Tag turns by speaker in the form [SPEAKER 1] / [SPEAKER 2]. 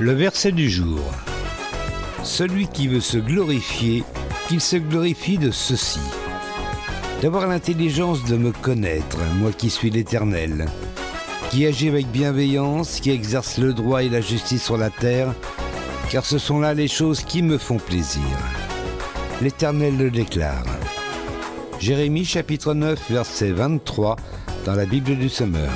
[SPEAKER 1] Le verset du jour. Celui qui veut se glorifier, qu'il se glorifie de ceci. D'avoir l'intelligence de me connaître, moi qui suis l'Éternel, qui agit avec bienveillance, qui exerce le droit et la justice sur la terre, car ce sont là les choses qui me font plaisir. L'Éternel le déclare. Jérémie chapitre 9 verset 23 dans la Bible du Semeur.